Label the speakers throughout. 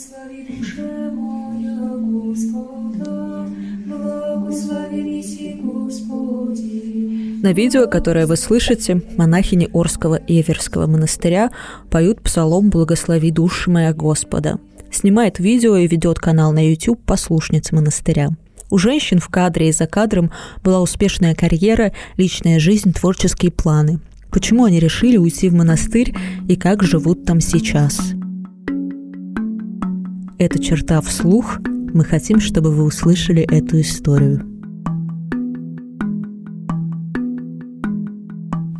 Speaker 1: Благослови моя Господа, благослови Господи.
Speaker 2: На видео, которое вы слышите, монахини Орского и Эверского монастыря поют псалом «Благослови души моя Господа». Снимает видео и ведет канал на YouTube послушниц монастыря. У женщин в кадре и за кадром была успешная карьера, личная жизнь, творческие планы. Почему они решили уйти в монастырь и как живут там сейчас? Это черта вслух. Мы хотим, чтобы вы услышали эту историю.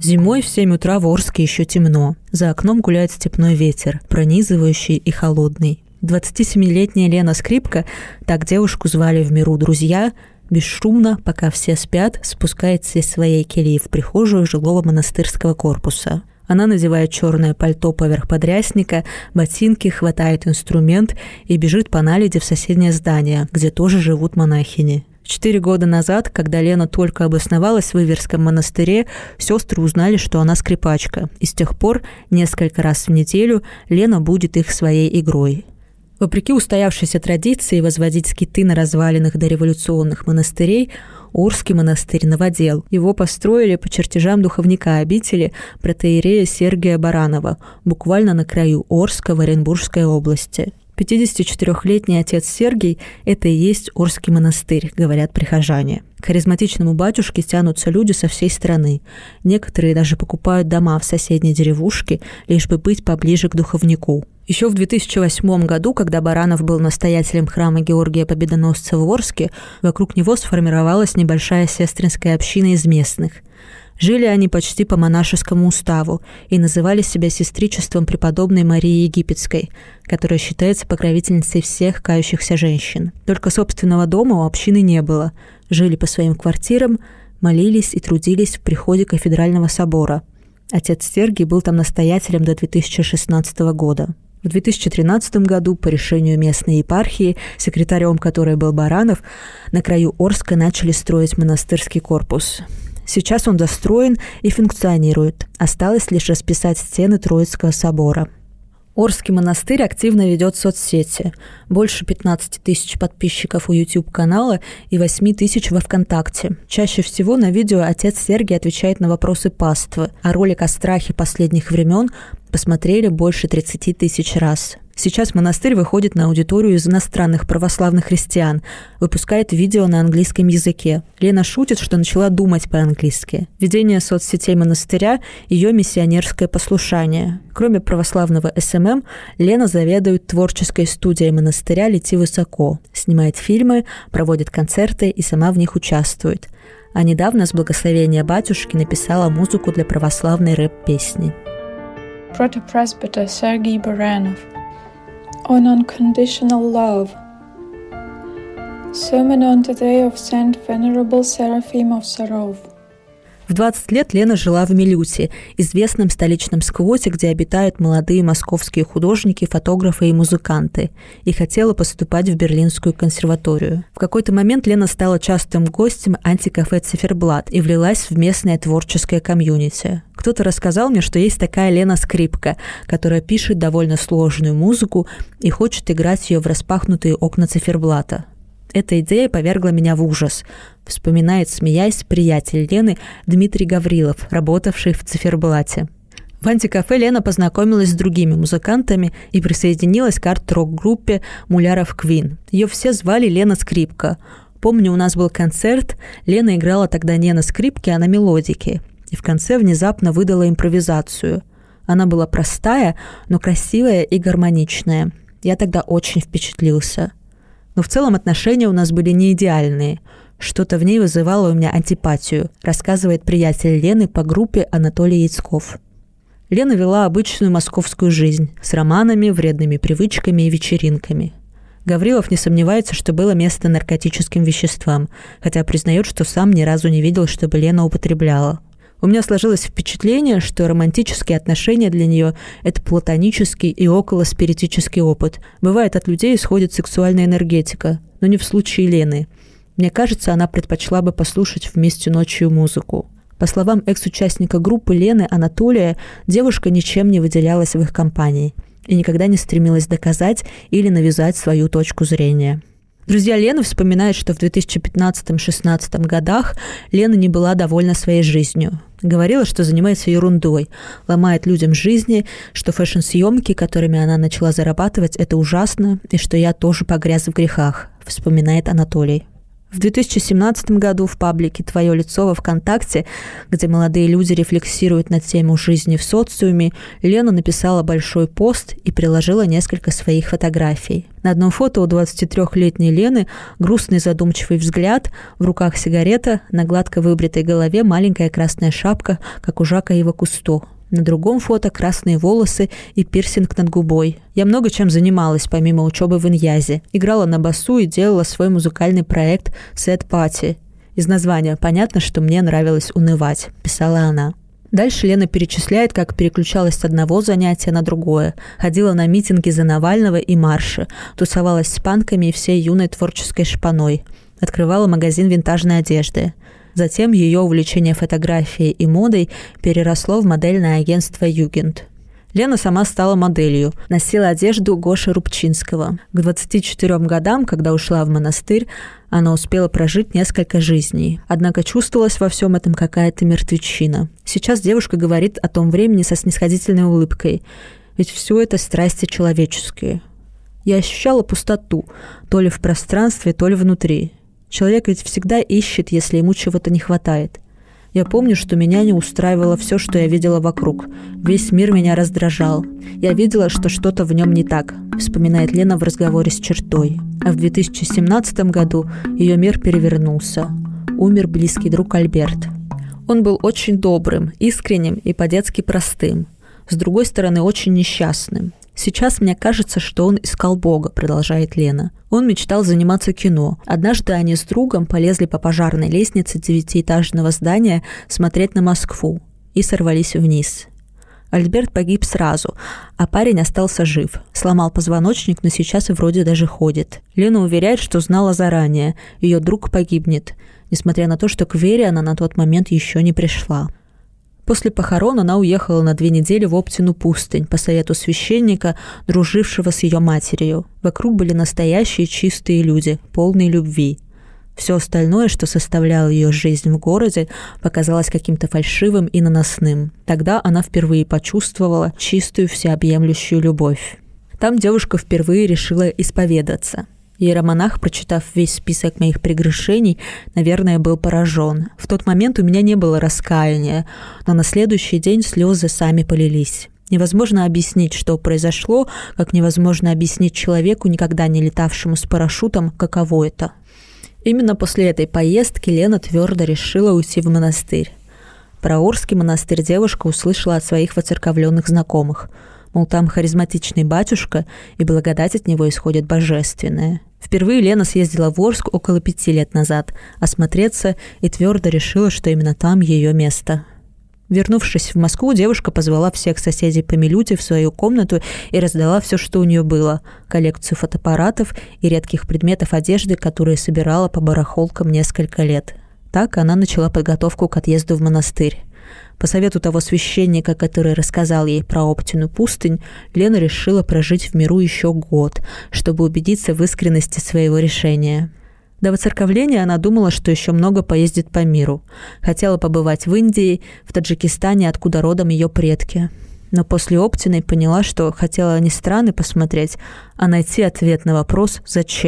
Speaker 2: Зимой в 7 утра в Орске еще темно. За окном гуляет степной ветер, пронизывающий и холодный. 27-летняя Лена Скрипка, так девушку звали в миру друзья, бесшумно, пока все спят, спускается из своей кельи в прихожую жилого монастырского корпуса. Она надевает черное пальто поверх подрясника, ботинки, хватает инструмент и бежит по наледи в соседнее здание, где тоже живут монахини. Четыре года назад, когда Лена только обосновалась в Иверском монастыре, сестры узнали, что она скрипачка, и с тех пор несколько раз в неделю Лена будет их своей игрой. Вопреки устоявшейся традиции возводить скиты на развалинах дореволюционных монастырей, Орский монастырь новодел. Его построили по чертежам духовника обители протеерея Сергия Баранова, буквально на краю Орска в Оренбургской области. 54-летний отец Сергий – это и есть Орский монастырь, говорят прихожане. К харизматичному батюшке тянутся люди со всей страны. Некоторые даже покупают дома в соседней деревушке, лишь бы быть поближе к духовнику. Еще в 2008 году, когда Баранов был настоятелем храма Георгия Победоносца в Орске, вокруг него сформировалась небольшая сестринская община из местных – Жили они почти по монашескому уставу и называли себя сестричеством преподобной Марии Египетской, которая считается покровительницей всех кающихся женщин. Только собственного дома у общины не было. Жили по своим квартирам, молились и трудились в приходе кафедрального собора. Отец Сергий был там настоятелем до 2016 года. В 2013 году по решению местной епархии, секретарем которой был Баранов, на краю Орска начали строить монастырский корпус. Сейчас он достроен и функционирует. Осталось лишь расписать стены Троицкого собора. Орский монастырь активно ведет соцсети. Больше 15 тысяч подписчиков у YouTube-канала и 8 тысяч во ВКонтакте. Чаще всего на видео отец Сергий отвечает на вопросы паствы, а ролик о страхе последних времен посмотрели больше 30 тысяч раз. Сейчас монастырь выходит на аудиторию из иностранных православных христиан, выпускает видео на английском языке. Лена шутит, что начала думать по-английски. Ведение соцсетей монастыря – ее миссионерское послушание. Кроме православного SMM, Лена заведует творческой студией монастыря «Лети высоко», снимает фильмы, проводит концерты и сама в них участвует. А недавно с благословения батюшки написала музыку для православной рэп-песни.
Speaker 3: Протопресбитер Сергей Баранов – on unconditional love. Sermon on the day of Saint Venerable Seraphim of Sarov.
Speaker 2: В 20 лет Лена жила в Милюте, известном столичном сквоте, где обитают молодые московские художники, фотографы и музыканты, и хотела поступать в Берлинскую консерваторию. В какой-то момент Лена стала частым гостем антикафе «Циферблат» и влилась в местное творческое комьюнити. Кто-то рассказал мне, что есть такая Лена Скрипка, которая пишет довольно сложную музыку и хочет играть ее в распахнутые окна циферблата. Эта идея повергла меня в ужас, вспоминает, смеясь, приятель Лены Дмитрий Гаврилов, работавший в циферблате. В антикафе Лена познакомилась с другими музыкантами и присоединилась к арт-рок-группе «Муляров Квин». Ее все звали Лена Скрипка. Помню, у нас был концерт, Лена играла тогда не на скрипке, а на мелодике. И в конце внезапно выдала импровизацию. Она была простая, но красивая и гармоничная. Я тогда очень впечатлился – но в целом отношения у нас были не идеальные. Что-то в ней вызывало у меня антипатию, рассказывает приятель Лены по группе Анатолий Яцков. Лена вела обычную московскую жизнь с романами, вредными привычками и вечеринками. Гаврилов не сомневается, что было место наркотическим веществам, хотя признает, что сам ни разу не видел, чтобы Лена употребляла – у меня сложилось впечатление, что романтические отношения для нее – это платонический и околоспиритический опыт. Бывает, от людей исходит сексуальная энергетика, но не в случае Лены. Мне кажется, она предпочла бы послушать вместе ночью музыку. По словам экс-участника группы Лены Анатолия, девушка ничем не выделялась в их компании. и никогда не стремилась доказать или навязать свою точку зрения. Друзья Лены вспоминают, что в 2015-16 годах Лена не была довольна своей жизнью. Говорила, что занимается ерундой, ломает людям жизни, что фэшн-съемки, которыми она начала зарабатывать, это ужасно, и что я тоже погряз в грехах, вспоминает Анатолий. В 2017 году в паблике «Твое лицо» во ВКонтакте, где молодые люди рефлексируют на тему жизни в социуме, Лена написала большой пост и приложила несколько своих фотографий. На одном фото у 23-летней Лены грустный задумчивый взгляд, в руках сигарета, на гладко выбритой голове маленькая красная шапка, как у Жака Ива Кусто – на другом фото красные волосы и пирсинг над губой. Я много чем занималась, помимо учебы в Иньязе. Играла на басу и делала свой музыкальный проект «Set Party». Из названия понятно, что мне нравилось унывать, писала она. Дальше Лена перечисляет, как переключалась с одного занятия на другое. Ходила на митинги за Навального и марши. Тусовалась с панками и всей юной творческой шпаной. Открывала магазин винтажной одежды. Затем ее увлечение фотографией и модой переросло в модельное агентство «Югент». Лена сама стала моделью, носила одежду Гоши Рубчинского. К 24 годам, когда ушла в монастырь, она успела прожить несколько жизней. Однако чувствовалась во всем этом какая-то мертвечина. Сейчас девушка говорит о том времени со снисходительной улыбкой. Ведь все это страсти человеческие. Я ощущала пустоту, то ли в пространстве, то ли внутри. Человек ведь всегда ищет, если ему чего-то не хватает. Я помню, что меня не устраивало все, что я видела вокруг. Весь мир меня раздражал. Я видела, что что-то в нем не так, вспоминает Лена в разговоре с чертой. А в 2017 году ее мир перевернулся. Умер близкий друг Альберт. Он был очень добрым, искренним и по-детски простым. С другой стороны, очень несчастным. Сейчас мне кажется, что он искал Бога, продолжает Лена. Он мечтал заниматься кино. Однажды они с другом полезли по пожарной лестнице девятиэтажного здания смотреть на Москву и сорвались вниз. Альберт погиб сразу, а парень остался жив. Сломал позвоночник, но сейчас и вроде даже ходит. Лена уверяет, что знала заранее. Ее друг погибнет, несмотря на то, что к Вере она на тот момент еще не пришла. После похорон она уехала на две недели в Оптину пустынь по совету священника, дружившего с ее матерью. Вокруг были настоящие чистые люди, полные любви. Все остальное, что составляло ее жизнь в городе, показалось каким-то фальшивым и наносным. Тогда она впервые почувствовала чистую всеобъемлющую любовь. Там девушка впервые решила исповедаться – Иеромонах, прочитав весь список моих прегрешений, наверное, был поражен. В тот момент у меня не было раскаяния, но на следующий день слезы сами полились. Невозможно объяснить, что произошло, как невозможно объяснить человеку, никогда не летавшему с парашютом, каково это. Именно после этой поездки Лена твердо решила уйти в монастырь. Про Орский монастырь девушка услышала от своих воцерковленных знакомых. Мол, там харизматичный батюшка, и благодать от него исходит божественная. Впервые Лена съездила в Орск около пяти лет назад, осмотреться и твердо решила, что именно там ее место. Вернувшись в Москву, девушка позвала всех соседей по Милюте в свою комнату и раздала все, что у нее было – коллекцию фотоаппаратов и редких предметов одежды, которые собирала по барахолкам несколько лет. Так она начала подготовку к отъезду в монастырь. По совету того священника, который рассказал ей про Оптину пустынь, Лена решила прожить в миру еще год, чтобы убедиться в искренности своего решения. До воцерковления она думала, что еще много поездит по миру. Хотела побывать в Индии, в Таджикистане, откуда родом ее предки. Но после Оптиной поняла, что хотела не страны посмотреть, а найти ответ на вопрос «Зач?».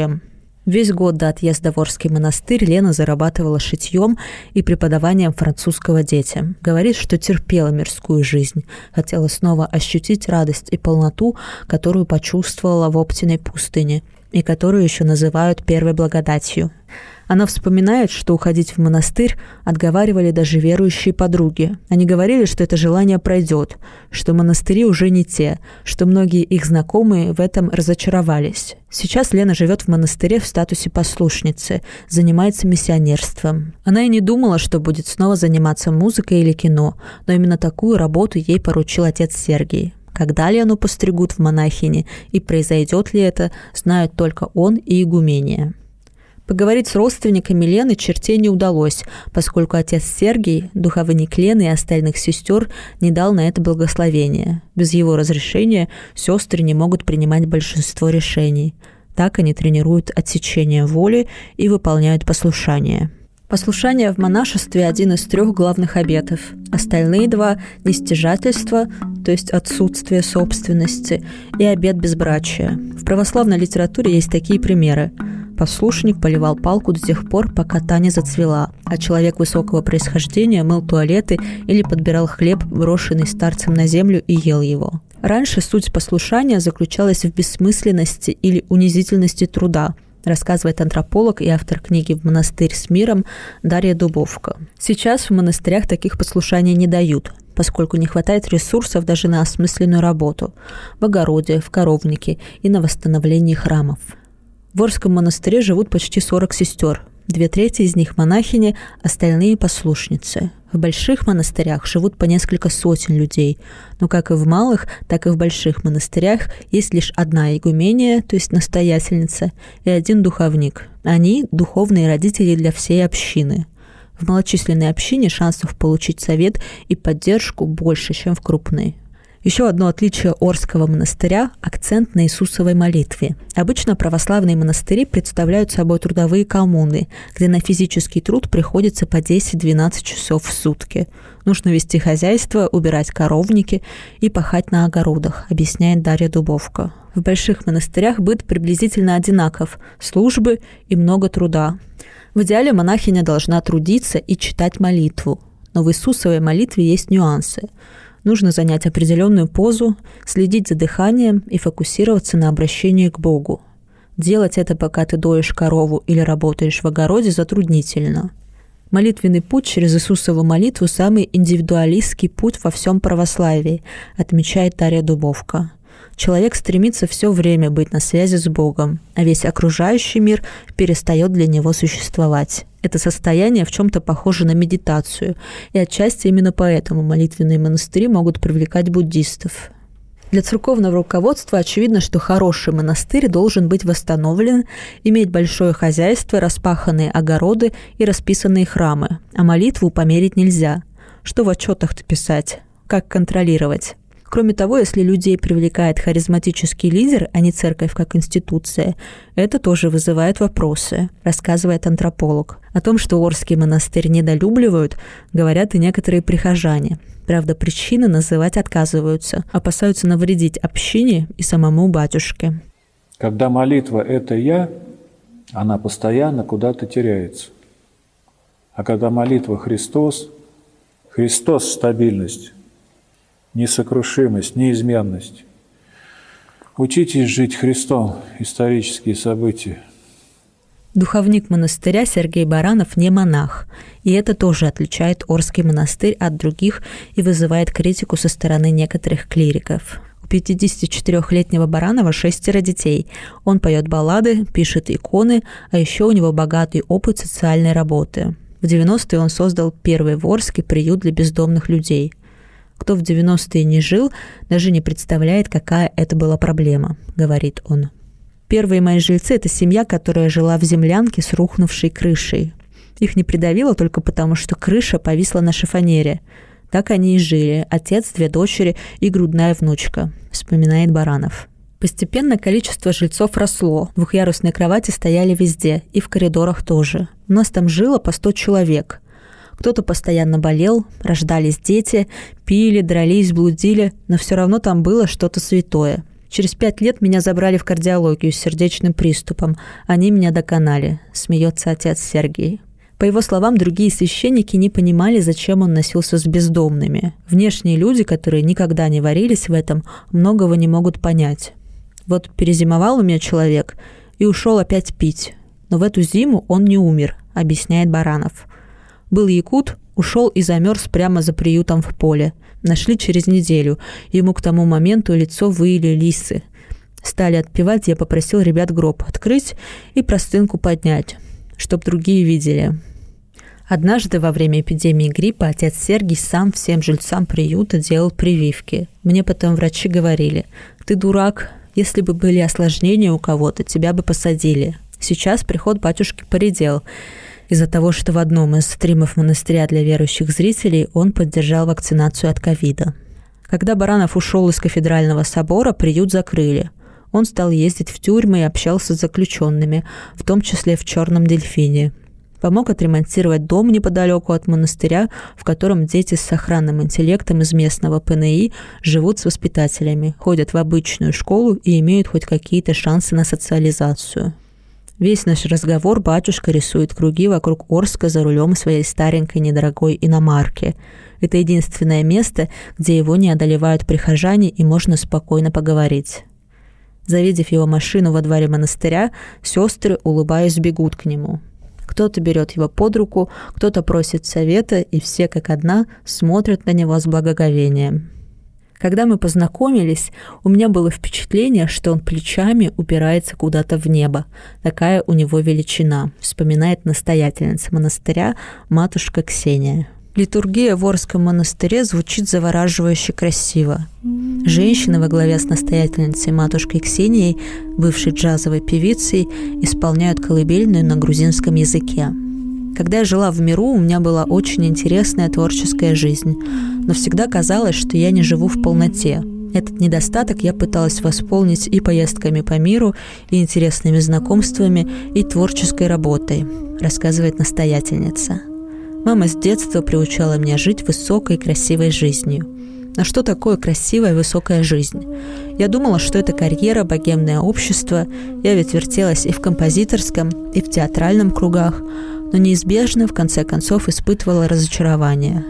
Speaker 2: Весь год до отъезда в Орский монастырь Лена зарабатывала шитьем и преподаванием французского детям. Говорит, что терпела мирскую жизнь, хотела снова ощутить радость и полноту, которую почувствовала в Оптиной пустыне и которую еще называют первой благодатью. Она вспоминает, что уходить в монастырь отговаривали даже верующие подруги. Они говорили, что это желание пройдет, что монастыри уже не те, что многие их знакомые в этом разочаровались. Сейчас Лена живет в монастыре в статусе послушницы, занимается миссионерством. Она и не думала, что будет снова заниматься музыкой или кино, но именно такую работу ей поручил отец Сергий. Когда Лену постригут в монахини и произойдет ли это, знают только он и игумения. Поговорить с родственниками Лены чертей не удалось, поскольку отец Сергий, духовник Лены и остальных сестер, не дал на это благословения. Без его разрешения сестры не могут принимать большинство решений. Так они тренируют отсечение воли и выполняют послушание. Послушание в монашестве – один из трех главных обетов. Остальные два – нестяжательство, то есть отсутствие собственности, и обет безбрачия. В православной литературе есть такие примеры. Послушник поливал палку до тех пор, пока та не зацвела, а человек высокого происхождения мыл туалеты или подбирал хлеб, брошенный старцем на землю, и ел его. Раньше суть послушания заключалась в бессмысленности или унизительности труда – рассказывает антрополог и автор книги «В монастырь с миром» Дарья Дубовка. Сейчас в монастырях таких послушаний не дают, поскольку не хватает ресурсов даже на осмысленную работу в огороде, в коровнике и на восстановлении храмов. В Орском монастыре живут почти 40 сестер, Две трети из них монахини, остальные послушницы. В больших монастырях живут по несколько сотен людей, но как и в малых, так и в больших монастырях есть лишь одна игумения, то есть настоятельница, и один духовник. Они – духовные родители для всей общины. В малочисленной общине шансов получить совет и поддержку больше, чем в крупной. Еще одно отличие Орского монастыря – акцент на Иисусовой молитве. Обычно православные монастыри представляют собой трудовые коммуны, где на физический труд приходится по 10-12 часов в сутки. Нужно вести хозяйство, убирать коровники и пахать на огородах, объясняет Дарья Дубовка. В больших монастырях быт приблизительно одинаков – службы и много труда. В идеале монахиня должна трудиться и читать молитву. Но в Иисусовой молитве есть нюансы – нужно занять определенную позу, следить за дыханием и фокусироваться на обращении к Богу. Делать это, пока ты доешь корову или работаешь в огороде, затруднительно. Молитвенный путь через Иисусову молитву – самый индивидуалистский путь во всем православии, отмечает Тарья Дубовка. Человек стремится все время быть на связи с Богом, а весь окружающий мир перестает для него существовать. Это состояние в чем-то похоже на медитацию, и отчасти именно поэтому молитвенные монастыри могут привлекать буддистов. Для церковного руководства очевидно, что хороший монастырь должен быть восстановлен, иметь большое хозяйство, распаханные огороды и расписанные храмы, а молитву померить нельзя. Что в отчетах-то писать? Как контролировать? Кроме того, если людей привлекает харизматический лидер, а не церковь как институция, это тоже вызывает вопросы, рассказывает антрополог. О том, что Орский монастырь недолюбливают, говорят и некоторые прихожане. Правда, причины называть отказываются, опасаются навредить общине и самому батюшке.
Speaker 4: Когда молитва – это я, она постоянно куда-то теряется. А когда молитва Христос, Христос – стабильность, несокрушимость, неизменность. Учитесь жить Христом исторические события.
Speaker 2: Духовник монастыря Сергей Баранов не монах, и это тоже отличает Орский монастырь от других и вызывает критику со стороны некоторых клириков. У 54-летнего Баранова шестеро детей. Он поет баллады, пишет иконы, а еще у него богатый опыт социальной работы. В 90-е он создал первый в Орске приют для бездомных людей – кто в 90-е не жил, даже не представляет, какая это была проблема, говорит он. Первые мои жильцы – это семья, которая жила в землянке с рухнувшей крышей. Их не придавило только потому, что крыша повисла на шифонере. Так они и жили. Отец, две дочери и грудная внучка, вспоминает Баранов. Постепенно количество жильцов росло. Двухъярусные кровати стояли везде, и в коридорах тоже. У нас там жило по 100 человек. Кто-то постоянно болел, рождались дети, пили, дрались, блудили, но все равно там было что-то святое. Через пять лет меня забрали в кардиологию с сердечным приступом. Они меня доконали, смеется отец Сергей. По его словам, другие священники не понимали, зачем он носился с бездомными. Внешние люди, которые никогда не варились в этом, многого не могут понять. Вот перезимовал у меня человек и ушел опять пить. Но в эту зиму он не умер, объясняет Баранов. Был якут, ушел и замерз прямо за приютом в поле. Нашли через неделю. Ему к тому моменту лицо выили лисы. Стали отпевать, я попросил ребят гроб открыть и простынку поднять, чтоб другие видели. Однажды во время эпидемии гриппа отец Сергий сам всем жильцам приюта делал прививки. Мне потом врачи говорили, ты дурак, если бы были осложнения у кого-то, тебя бы посадили. Сейчас приход батюшки поредел из-за того, что в одном из стримов монастыря для верующих зрителей он поддержал вакцинацию от ковида. Когда Баранов ушел из кафедрального собора, приют закрыли. Он стал ездить в тюрьмы и общался с заключенными, в том числе в «Черном дельфине», помог отремонтировать дом неподалеку от монастыря, в котором дети с сохранным интеллектом из местного ПНИ живут с воспитателями, ходят в обычную школу и имеют хоть какие-то шансы на социализацию. Весь наш разговор батюшка рисует круги вокруг Орска за рулем своей старенькой недорогой иномарки. Это единственное место, где его не одолевают прихожане и можно спокойно поговорить. Завидев его машину во дворе монастыря, сестры, улыбаясь, бегут к нему – кто-то берет его под руку, кто-то просит совета, и все как одна смотрят на него с благоговением. Когда мы познакомились, у меня было впечатление, что он плечами упирается куда-то в небо. Такая у него величина, вспоминает настоятельница монастыря матушка Ксения. Литургия в Орском монастыре звучит завораживающе красиво. Женщина во главе с настоятельницей матушкой Ксенией, бывшей джазовой певицей, исполняют колыбельную на грузинском языке. Когда я жила в миру, у меня была очень интересная творческая жизнь, но всегда казалось, что я не живу в полноте. Этот недостаток я пыталась восполнить и поездками по миру, и интересными знакомствами, и творческой работой, рассказывает настоятельница. Мама с детства приучала меня жить высокой красивой жизнью. А что такое красивая высокая жизнь? Я думала, что это карьера, богемное общество. Я ведь вертелась и в композиторском, и в театральном кругах, но неизбежно, в конце концов, испытывала разочарование.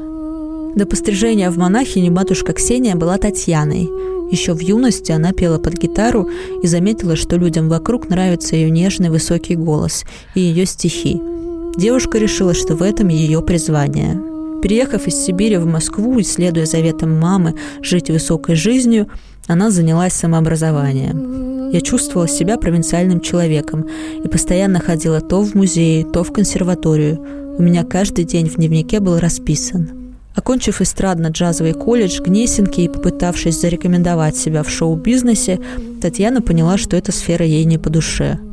Speaker 2: До пострижения в монахини матушка Ксения была Татьяной. Еще в юности она пела под гитару и заметила, что людям вокруг нравится ее нежный высокий голос и ее стихи – Девушка решила, что в этом ее призвание. Переехав из Сибири в Москву и следуя заветам мамы жить высокой жизнью, она занялась самообразованием. Я чувствовала себя провинциальным человеком и постоянно ходила то в музей, то в консерваторию. У меня каждый день в дневнике был расписан. Окончив эстрадно-джазовый колледж Гнесинки и попытавшись зарекомендовать себя в шоу-бизнесе, Татьяна поняла, что эта сфера ей не по душе –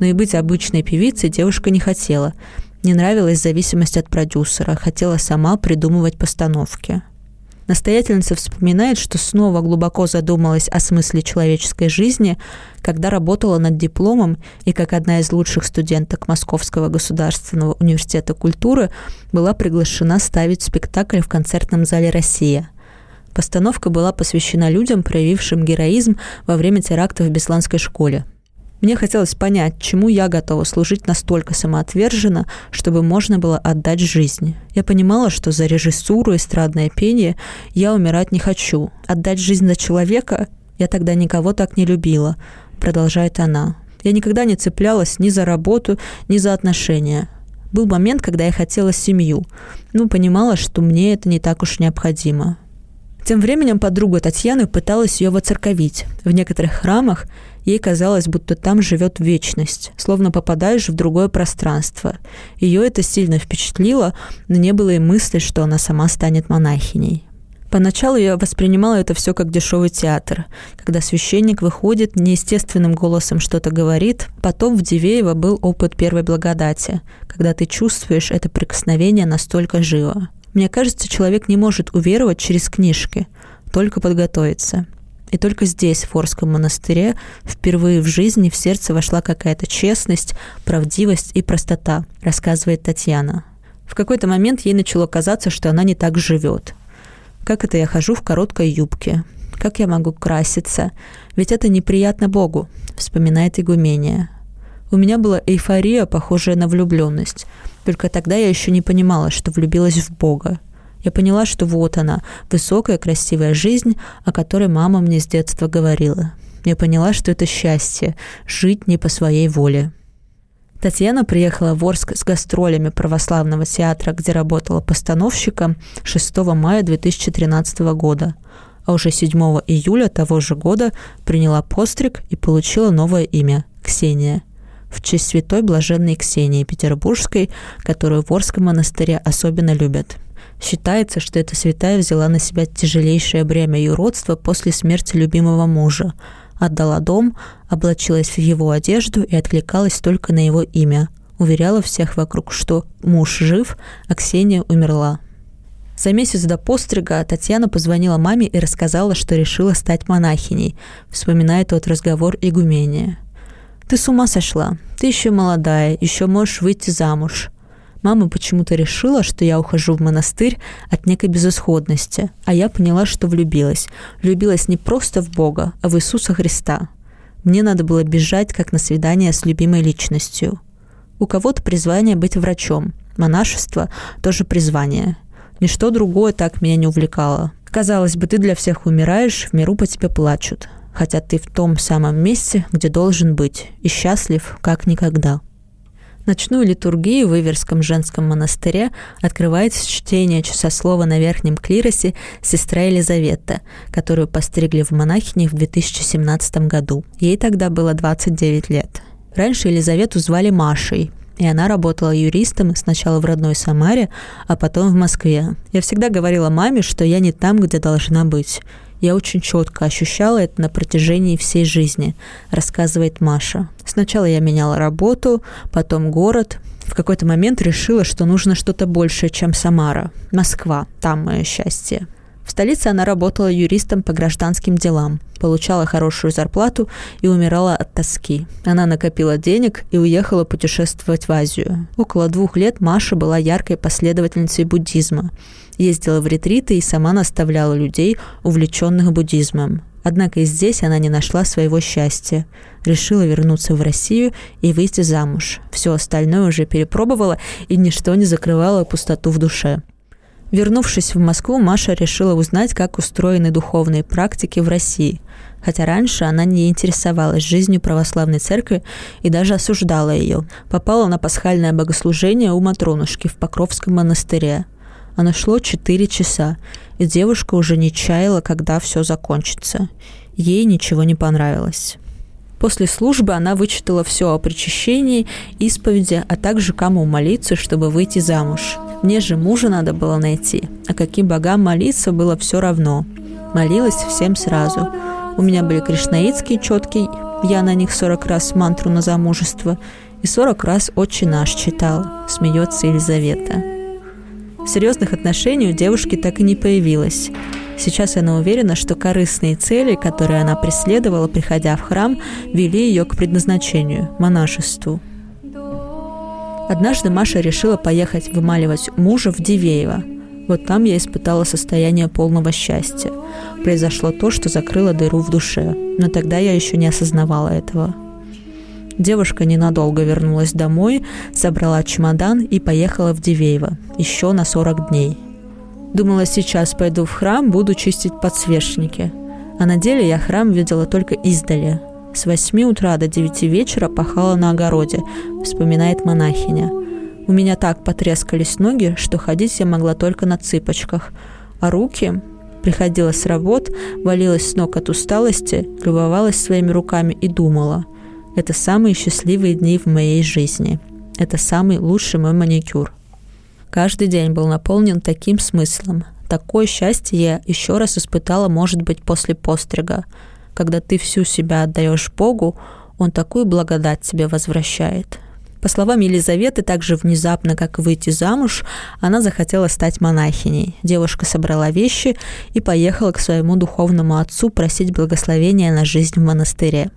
Speaker 2: но и быть обычной певицей девушка не хотела. Не нравилась зависимость от продюсера, хотела сама придумывать постановки. Настоятельница вспоминает, что снова глубоко задумалась о смысле человеческой жизни, когда работала над дипломом и как одна из лучших студенток Московского государственного университета культуры была приглашена ставить спектакль в концертном зале «Россия». Постановка была посвящена людям, проявившим героизм во время терактов в Бесланской школе – мне хотелось понять, чему я готова служить настолько самоотверженно, чтобы можно было отдать жизнь. Я понимала, что за режиссуру, эстрадное пение я умирать не хочу. Отдать жизнь за человека я тогда никого так не любила, продолжает она. Я никогда не цеплялась ни за работу, ни за отношения. Был момент, когда я хотела семью, ну, понимала, что мне это не так уж необходимо. Тем временем подруга Татьяны пыталась ее воцерковить. В некоторых храмах ей казалось, будто там живет вечность, словно попадаешь в другое пространство. Ее это сильно впечатлило, но не было и мысли, что она сама станет монахиней. Поначалу я воспринимала это все как дешевый театр, когда священник выходит, неестественным голосом что-то говорит. Потом в Дивеево был опыт первой благодати, когда ты чувствуешь это прикосновение настолько живо. Мне кажется, человек не может уверовать через книжки, только подготовиться. И только здесь, в Форском монастыре, впервые в жизни в сердце вошла какая-то честность, правдивость и простота, рассказывает Татьяна. В какой-то момент ей начало казаться, что она не так живет. Как это я хожу в короткой юбке? Как я могу краситься? Ведь это неприятно Богу, вспоминает игумения. У меня была эйфория, похожая на влюбленность. Только тогда я еще не понимала, что влюбилась в Бога. Я поняла, что вот она, высокая, красивая жизнь, о которой мама мне с детства говорила. Я поняла, что это счастье – жить не по своей воле. Татьяна приехала в Орск с гастролями православного театра, где работала постановщиком 6 мая 2013 года, а уже 7 июля того же года приняла постриг и получила новое имя – Ксения – в честь святой блаженной Ксении Петербургской, которую в Орском монастыре особенно любят. Считается, что эта святая взяла на себя тяжелейшее бремя юродства после смерти любимого мужа, Отдала дом, облачилась в его одежду и откликалась только на его имя. Уверяла всех вокруг, что муж жив, а Ксения умерла. За месяц до пострига Татьяна позвонила маме и рассказала, что решила стать монахиней, вспоминая тот разговор игумения. «Ты с ума сошла. Ты еще молодая, еще можешь выйти замуж. Мама почему-то решила, что я ухожу в монастырь от некой безысходности, а я поняла, что влюбилась. Влюбилась не просто в Бога, а в Иисуса Христа. Мне надо было бежать, как на свидание с любимой личностью. У кого-то призвание быть врачом, монашество – тоже призвание. Ничто другое так меня не увлекало. Казалось бы, ты для всех умираешь, в миру по тебе плачут. Хотя ты в том самом месте, где должен быть, и счастлив, как никогда. Ночную литургию в Иверском женском монастыре открывает с чтения часослова на верхнем клиросе сестра Елизавета, которую постригли в монахини в 2017 году. Ей тогда было 29 лет. Раньше Елизавету звали Машей, и она работала юристом сначала в родной Самаре, а потом в Москве. Я всегда говорила маме, что я не там, где должна быть. Я очень четко ощущала это на протяжении всей жизни, рассказывает Маша. Сначала я меняла работу, потом город. В какой-то момент решила, что нужно что-то большее, чем Самара. Москва, там мое счастье. В столице она работала юристом по гражданским делам, получала хорошую зарплату и умирала от тоски. Она накопила денег и уехала путешествовать в Азию. Около двух лет Маша была яркой последовательницей буддизма. Ездила в ретриты и сама наставляла людей, увлеченных буддизмом. Однако и здесь она не нашла своего счастья. Решила вернуться в Россию и выйти замуж. Все остальное уже перепробовала, и ничто не закрывало пустоту в душе. Вернувшись в Москву, Маша решила узнать, как устроены духовные практики в России. Хотя раньше она не интересовалась жизнью православной церкви и даже осуждала ее. Попала на пасхальное богослужение у Матронушки в Покровском монастыре. Оно шло 4 часа, и девушка уже не чаяла, когда все закончится. Ей ничего не понравилось. После службы она вычитала все о причащении, исповеди, а также кому молиться, чтобы выйти замуж – мне же мужа надо было найти, а каким богам молиться было все равно. Молилась всем сразу. У меня были кришнаитские четкие, я на них 40 раз мантру на замужество и 40 раз «Отче наш» читала, смеется Елизавета. Серьезных отношений у девушки так и не появилось. Сейчас она уверена, что корыстные цели, которые она преследовала, приходя в храм, вели ее к предназначению – монашеству – Однажды Маша решила поехать вымаливать мужа в Дивеево. Вот там я испытала состояние полного счастья. Произошло то, что закрыло дыру в душе, но тогда я еще не осознавала этого. Девушка ненадолго вернулась домой, собрала чемодан и поехала в Дивеево, еще на 40 дней. Думала, сейчас пойду в храм, буду чистить подсвечники. А на деле я храм видела только издали, с 8 утра до 9 вечера пахала на огороде, вспоминает монахиня. У меня так потрескались ноги, что ходить я могла только на цыпочках, а руки приходила с работ, валилась с ног от усталости, любовалась своими руками и думала. Это самые счастливые дни в моей жизни. Это самый лучший мой маникюр. Каждый день был наполнен таким смыслом. Такое счастье я еще раз испытала, может быть, после пострига – когда ты всю себя отдаешь Богу, Он такую благодать тебе возвращает. По словам Елизаветы, так же внезапно, как выйти замуж, она захотела стать монахиней. Девушка собрала вещи и поехала к своему духовному отцу просить благословения на жизнь в монастыре.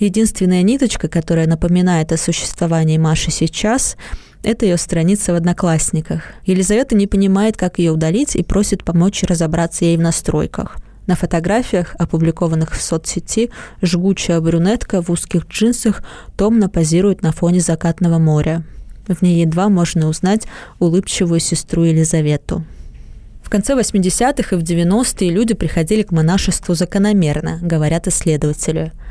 Speaker 2: Единственная ниточка, которая напоминает о существовании Маши сейчас, это ее страница в Одноклассниках. Елизавета не понимает, как ее удалить и просит помочь разобраться ей в настройках – на фотографиях, опубликованных в соцсети, жгучая брюнетка в узких джинсах томно позирует на фоне закатного моря. В ней едва можно узнать улыбчивую сестру Елизавету. В конце 80-х и в 90-е люди приходили к монашеству закономерно, говорят исследователи –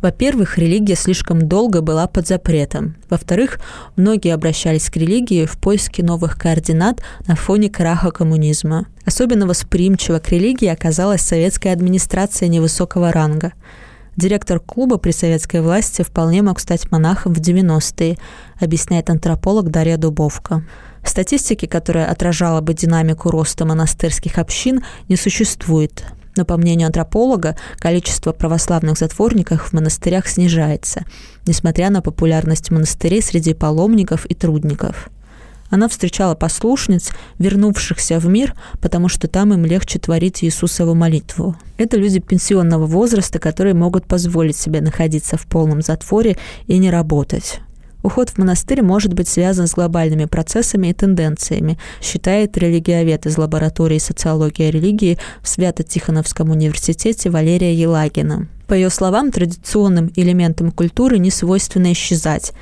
Speaker 2: во-первых, религия слишком долго была под запретом. Во-вторых, многие обращались к религии в поиске новых координат на фоне краха коммунизма. Особенно восприимчива к религии оказалась советская администрация невысокого ранга. Директор клуба при советской власти вполне мог стать монахом в 90-е, объясняет антрополог Дарья Дубовка. Статистики, которая отражала бы динамику роста монастырских общин, не существует. Но по мнению антрополога, количество православных затворников в монастырях снижается, несмотря на популярность монастырей среди паломников и трудников. Она встречала послушниц, вернувшихся в мир, потому что там им легче творить Иисусову молитву. Это люди пенсионного возраста, которые могут позволить себе находиться в полном затворе и не работать. Уход в монастырь может быть связан с глобальными процессами и тенденциями, считает религиовед из лаборатории социологии религии в Свято-Тихоновском университете Валерия Елагина. По ее словам, традиционным элементам культуры не свойственно исчезать.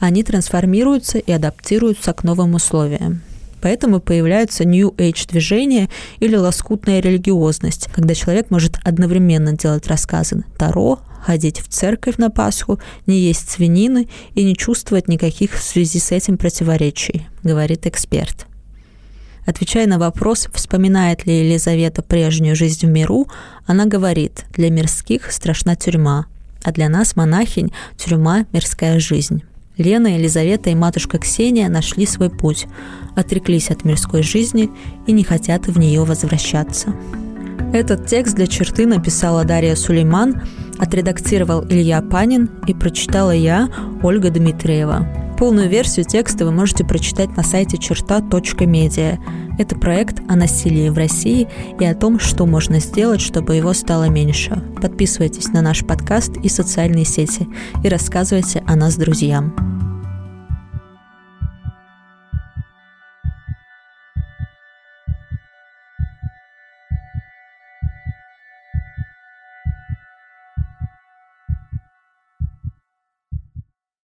Speaker 2: Они трансформируются и адаптируются к новым условиям. Поэтому появляются New Age движения или лоскутная религиозность, когда человек может одновременно делать рассказы Таро, ходить в церковь на Пасху, не есть свинины и не чувствовать никаких в связи с этим противоречий, говорит эксперт. Отвечая на вопрос, вспоминает ли Елизавета прежнюю жизнь в миру, она говорит, для мирских страшна тюрьма, а для нас, монахинь, тюрьма – мирская жизнь. Лена, Елизавета и матушка Ксения нашли свой путь, отреклись от мирской жизни и не хотят в нее возвращаться. Этот текст для черты написала Дарья Сулейман, отредактировал Илья Панин и прочитала я, Ольга Дмитриева. Полную версию текста вы можете прочитать на сайте черта.медиа. Это проект о насилии в России и о том, что можно сделать, чтобы его стало меньше. Подписывайтесь на наш подкаст и социальные сети и рассказывайте о нас друзьям.